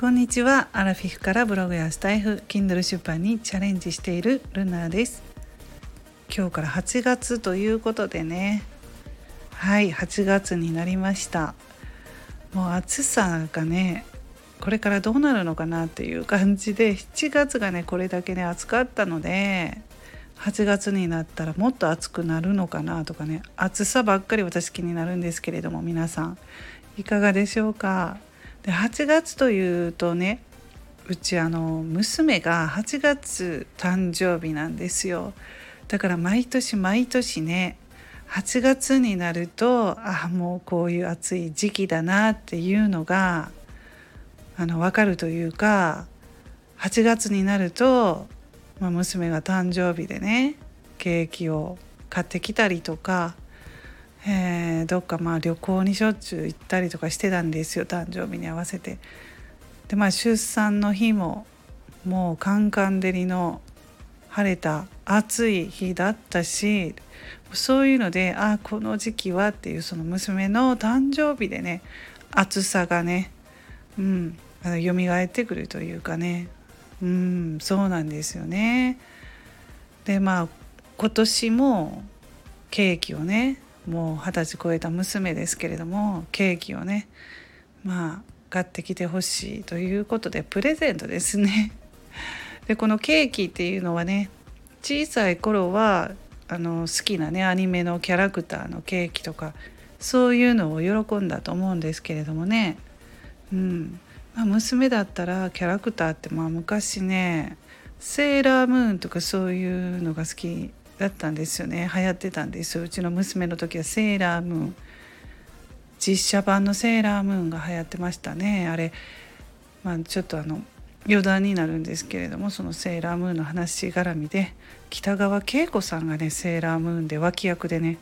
こんにちは。アラフィフからブログやスタイフ Kindle 出版にチャレンジしているルナです。今日から8月ということでね。はい8月になりました。もう暑さがねこれからどうなるのかなっていう感じで7月がねこれだけね暑かったので8月になったらもっと暑くなるのかなとかね暑さばっかり私気になるんですけれども皆さんいかがでしょうか？で8月というとねうちあの娘が8月誕生日なんですよ。だから毎年毎年ね8月になるとああもうこういう暑い時期だなっていうのがあの分かるというか8月になると、まあ、娘が誕生日でねケーキを買ってきたりとかえー、どっかまあ旅行にしょっちゅう行ったりとかしてたんですよ誕生日に合わせて。でまあ出産の日ももうカンカン照りの晴れた暑い日だったしそういうのであこの時期はっていうその娘の誕生日でね暑さがねうんあの蘇ってくるというかねうんそうなんですよね。でまあ今年もケーキをねもう二十歳超えた娘ですけれどもケーキをねまあ買ってきてほしいということでプレゼントですね。でこのケーキっていうのはね小さい頃はあの好きなねアニメのキャラクターのケーキとかそういうのを喜んだと思うんですけれどもね、うんまあ、娘だったらキャラクターってまあ昔ねセーラームーンとかそういうのが好きだったんですよね。流行ってたんですよ。うちの娘の時はセーラームーン。実写版のセーラームーンが流行ってましたね。あれ、まあ、ちょっとあの余談になるんですけれどもそのセーラームーンの話絡みで北川景子さんがねセーラームーンで脇役でね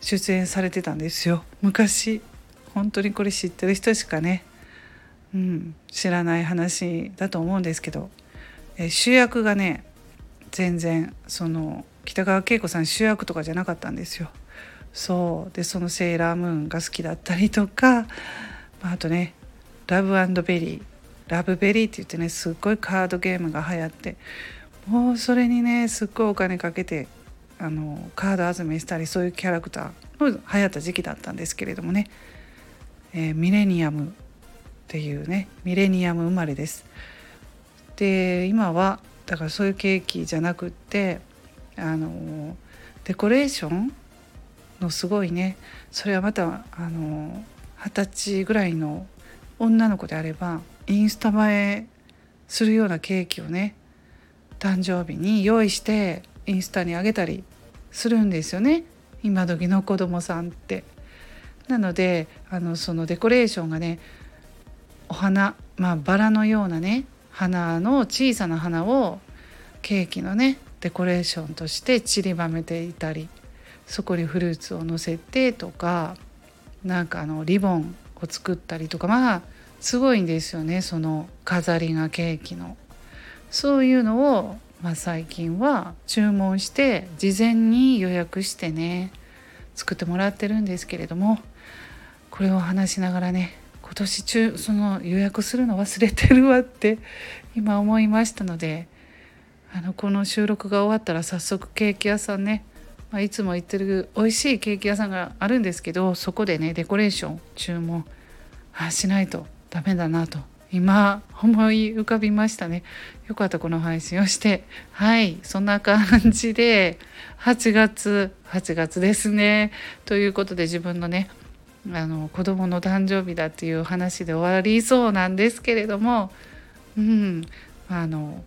出演されてたんですよ。昔。本当にこれ知ってる人しかね、うん、知らない話だと思うんですけど、え主役がね全然その北川景子さん主役とかじゃなかったんですよ。そうでそのセーラームーンが好きだったりとかあとねラブベリーラブベリーって言ってねすっごいカードゲームが流行ってもうそれにねすっごいお金かけてあのカード集めしたりそういうキャラクターの流行った時期だったんですけれどもね、えー、ミレニアムっていうねミレニアム生まれです。で今はだからそういうケーキじゃなくってあのデコレーション？のすごいね。それはまたあの二十歳ぐらいの女の子であればインスタ映えするようなケーキをね誕生日に用意してインスタにあげたりするんですよね。今時の子供さんって。なのであのそのデコレーションがねお花まあバラのようなね花の小さな花をケーキのねデコレーションとして散りばめていたりそこにフルーツをのせてとかなんかあのリボンを作ったりとかまあすごいんですよねその飾りがケーキの。そういうのを、まあ、最近は注文して事前に予約してね作ってもらってるんですけれどもこれを話しながらね今年中その予約するの忘れてるわって今思いましたのであのこの収録が終わったら早速ケーキ屋さんね、まあ、いつも行ってる美味しいケーキ屋さんがあるんですけどそこでねデコレーション注文あしないとダメだなと今思い浮かびましたね。よかったこの配信をして。はいそんな感じで8月8月ですね。ということで自分のねあの子供の誕生日だっていう話で終わりそうなんですけれども、うん、あの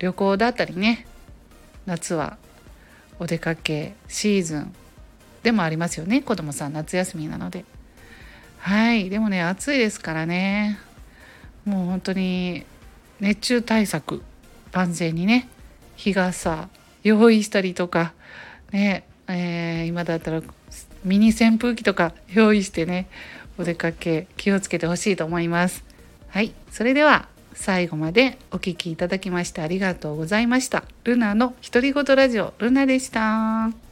旅行だったりね夏はお出かけシーズンでもありますよね子供さん夏休みなので。はいでもね暑いですからね。もう本当に熱中対策万全にね日傘用意したりとかね、えー、今だったらミニ扇風機とか用意してねお出かけ気をつけてほしいと思います。はいそれでは最後までお聴きいただきましてありがとうございました。ルナの独り言ラジオルナでした。